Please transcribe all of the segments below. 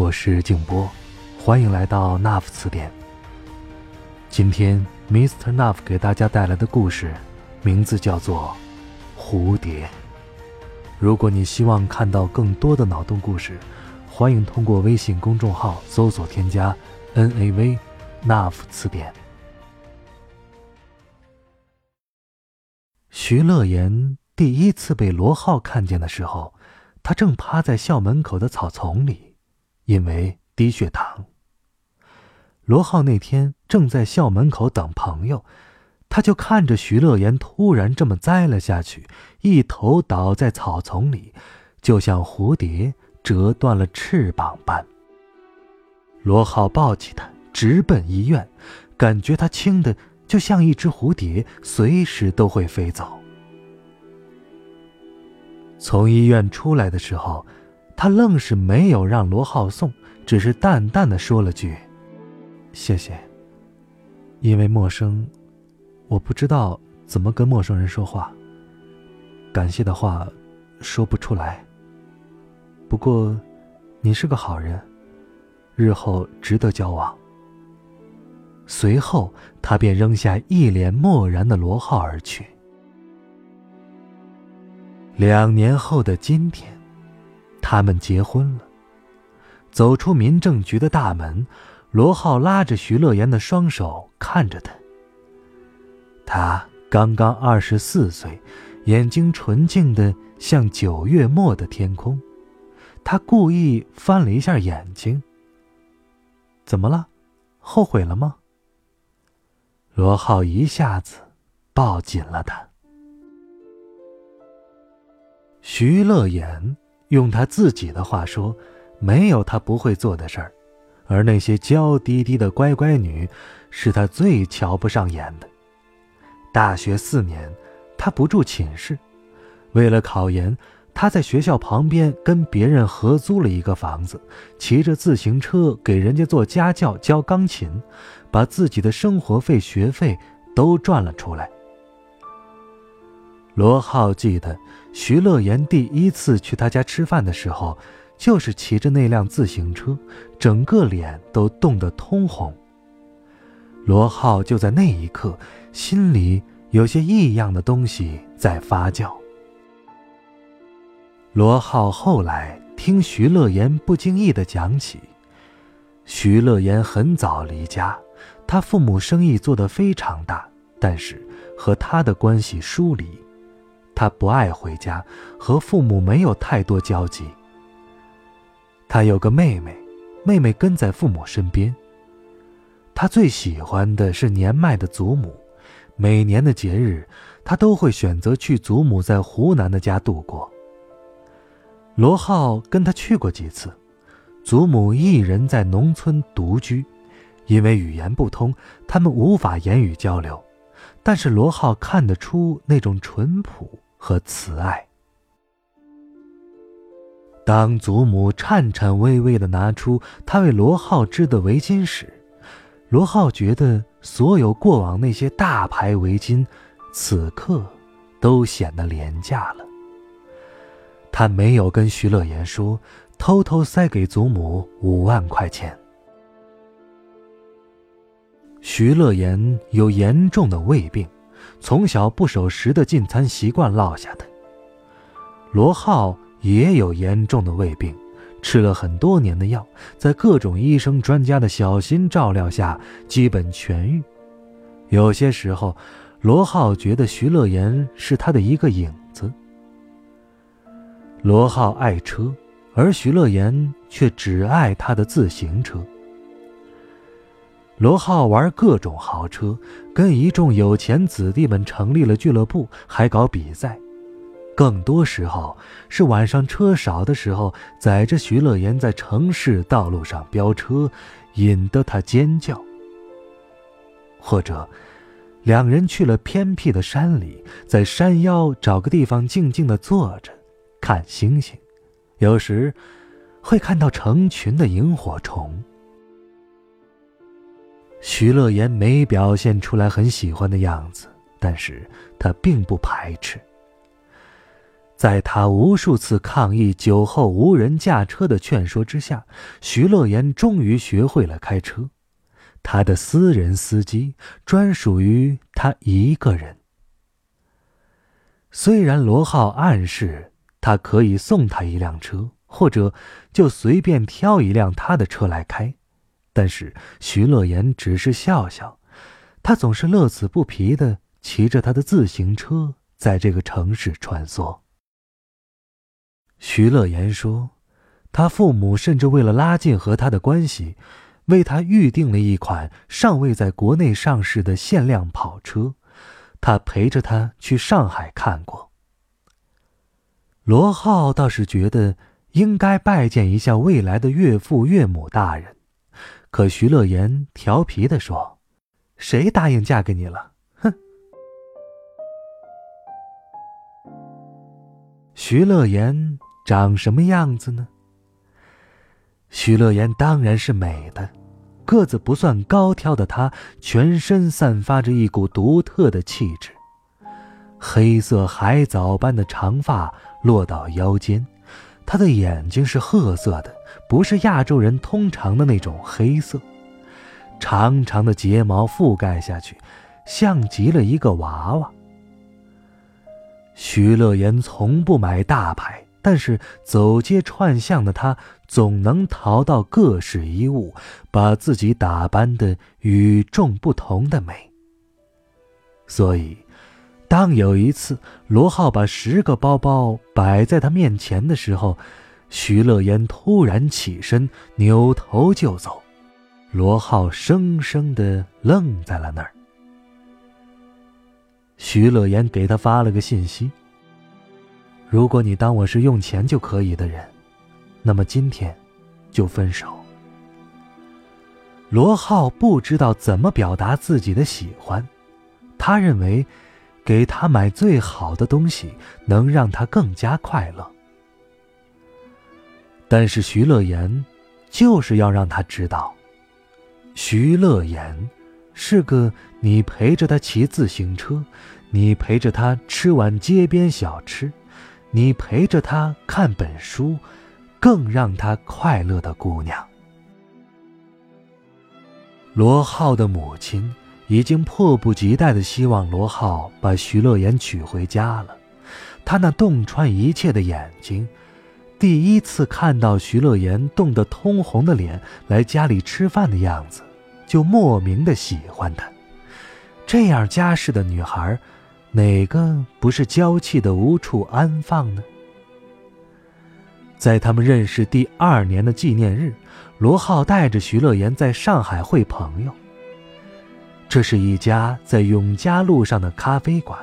我是静波，欢迎来到 NAF 词典。今天 Mr. NAF 给大家带来的故事，名字叫做《蝴蝶》。如果你希望看到更多的脑洞故事，欢迎通过微信公众号搜索添加 “NAV Nuff 词典”。徐乐言第一次被罗浩看见的时候。他正趴在校门口的草丛里，因为低血糖。罗浩那天正在校门口等朋友，他就看着徐乐言突然这么栽了下去，一头倒在草丛里，就像蝴蝶折断了翅膀般。罗浩抱起他，直奔医院，感觉他轻的就像一只蝴蝶，随时都会飞走。从医院出来的时候，他愣是没有让罗浩送，只是淡淡的说了句：“谢谢。”因为陌生，我不知道怎么跟陌生人说话。感谢的话说不出来。不过，你是个好人，日后值得交往。随后，他便扔下一脸漠然的罗浩而去。两年后的今天，他们结婚了。走出民政局的大门，罗浩拉着徐乐言的双手，看着他。他刚刚二十四岁，眼睛纯净的像九月末的天空。他故意翻了一下眼睛。怎么了？后悔了吗？罗浩一下子抱紧了他。徐乐言用他自己的话说：“没有他不会做的事儿，而那些娇滴滴的乖乖女，是他最瞧不上眼的。大学四年，他不住寝室，为了考研，他在学校旁边跟别人合租了一个房子，骑着自行车给人家做家教教钢琴，把自己的生活费、学费都赚了出来。”罗浩记得，徐乐言第一次去他家吃饭的时候，就是骑着那辆自行车，整个脸都冻得通红。罗浩就在那一刻，心里有些异样的东西在发酵。罗浩后来听徐乐言不经意的讲起，徐乐言很早离家，他父母生意做得非常大，但是和他的关系疏离。他不爱回家，和父母没有太多交集。他有个妹妹，妹妹跟在父母身边。他最喜欢的是年迈的祖母，每年的节日，他都会选择去祖母在湖南的家度过。罗浩跟他去过几次，祖母一人在农村独居，因为语言不通，他们无法言语交流，但是罗浩看得出那种淳朴。和慈爱。当祖母颤颤巍巍的拿出他为罗浩织的围巾时，罗浩觉得所有过往那些大牌围巾，此刻都显得廉价了。他没有跟徐乐言说，偷偷塞给祖母五万块钱。徐乐言有严重的胃病。从小不守时的进餐习惯落下的。罗浩也有严重的胃病，吃了很多年的药，在各种医生专家的小心照料下，基本痊愈。有些时候，罗浩觉得徐乐言是他的一个影子。罗浩爱车，而徐乐言却只爱他的自行车。罗浩玩各种豪车，跟一众有钱子弟们成立了俱乐部，还搞比赛。更多时候是晚上车少的时候，载着徐乐言在城市道路上飙车，引得他尖叫。或者，两人去了偏僻的山里，在山腰找个地方静静的坐着，看星星，有时会看到成群的萤火虫。徐乐言没表现出来很喜欢的样子，但是他并不排斥。在他无数次抗议酒后无人驾车的劝说之下，徐乐言终于学会了开车。他的私人司机专属于他一个人。虽然罗浩暗示他可以送他一辆车，或者就随便挑一辆他的车来开，但是徐乐言只是笑笑。他总是乐此不疲的骑着他的自行车在这个城市穿梭。徐乐言说：“他父母甚至为了拉近和他的关系，为他预定了一款尚未在国内上市的限量跑车。他陪着他去上海看过。”罗浩倒是觉得应该拜见一下未来的岳父岳母大人，可徐乐言调皮的说：“谁答应嫁给你了？”哼。徐乐言。长什么样子呢？徐乐言当然是美的，个子不算高挑的她，全身散发着一股独特的气质。黑色海藻般的长发落到腰间，她的眼睛是褐色的，不是亚洲人通常的那种黑色。长长的睫毛覆盖下去，像极了一个娃娃。徐乐言从不买大牌。但是走街串巷的他，总能淘到各式衣物，把自己打扮的与众不同的美。所以，当有一次罗浩把十个包包摆在他面前的时候，徐乐言突然起身，扭头就走，罗浩生生的愣在了那儿。徐乐言给他发了个信息。如果你当我是用钱就可以的人，那么今天就分手。罗浩不知道怎么表达自己的喜欢，他认为给他买最好的东西能让他更加快乐。但是徐乐言就是要让他知道，徐乐言是个你陪着他骑自行车，你陪着他吃碗街边小吃。你陪着他看本书，更让他快乐的姑娘。罗浩的母亲已经迫不及待的希望罗浩把徐乐言娶回家了。他那洞穿一切的眼睛，第一次看到徐乐言冻得通红的脸来家里吃饭的样子，就莫名的喜欢他。这样家世的女孩。哪个不是娇气的无处安放呢？在他们认识第二年的纪念日，罗浩带着徐乐言在上海会朋友。这是一家在永嘉路上的咖啡馆。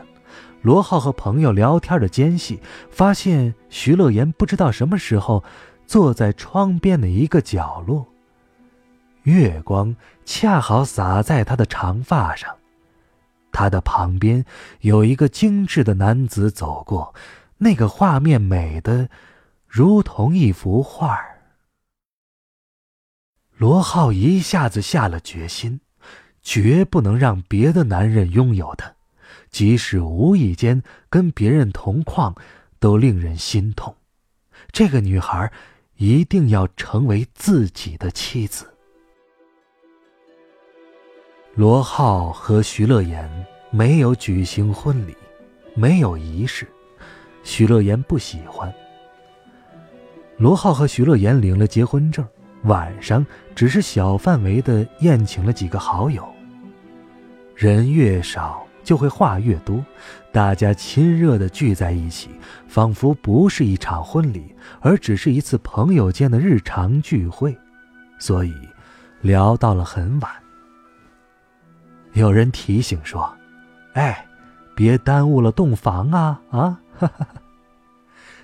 罗浩和朋友聊天的间隙，发现徐乐言不知道什么时候坐在窗边的一个角落。月光恰好洒在他的长发上。他的旁边有一个精致的男子走过，那个画面美的如同一幅画罗浩一下子下了决心，绝不能让别的男人拥有他，即使无意间跟别人同框，都令人心痛。这个女孩一定要成为自己的妻子。罗浩和徐乐言没有举行婚礼，没有仪式，徐乐言不喜欢。罗浩和徐乐言领了结婚证，晚上只是小范围的宴请了几个好友。人越少，就会话越多，大家亲热的聚在一起，仿佛不是一场婚礼，而只是一次朋友间的日常聚会，所以聊到了很晚。有人提醒说：“哎，别耽误了洞房啊！”啊，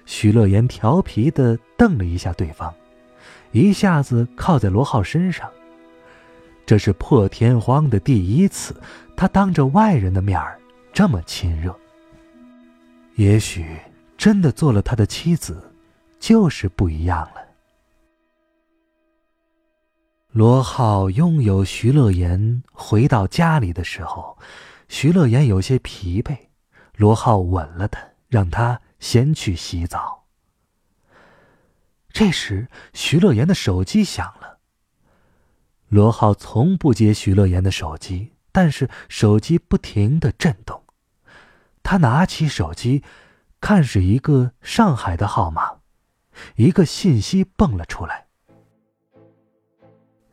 徐乐言调皮的瞪了一下对方，一下子靠在罗浩身上。这是破天荒的第一次，他当着外人的面儿这么亲热。也许真的做了他的妻子，就是不一样了。罗浩拥有徐乐言回到家里的时候，徐乐言有些疲惫。罗浩吻了他，让他先去洗澡。这时，徐乐言的手机响了。罗浩从不接徐乐言的手机，但是手机不停的震动。他拿起手机，看是一个上海的号码，一个信息蹦了出来：“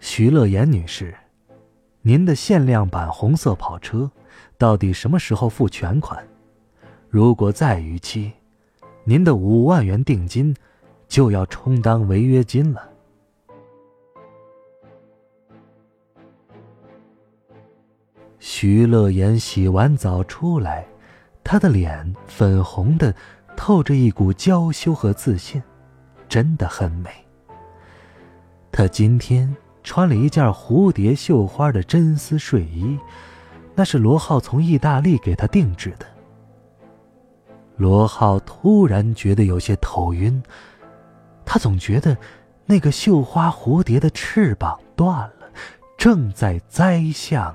徐乐言女士，您的限量版红色跑车，到底什么时候付全款？”如果再逾期，您的五万元定金就要充当违约金了。徐乐言洗完澡出来，他的脸粉红的，透着一股娇羞和自信，真的很美。他今天穿了一件蝴蝶绣花的真丝睡衣，那是罗浩从意大利给他定制的。罗浩突然觉得有些头晕，他总觉得那个绣花蝴蝶的翅膀断了，正在栽向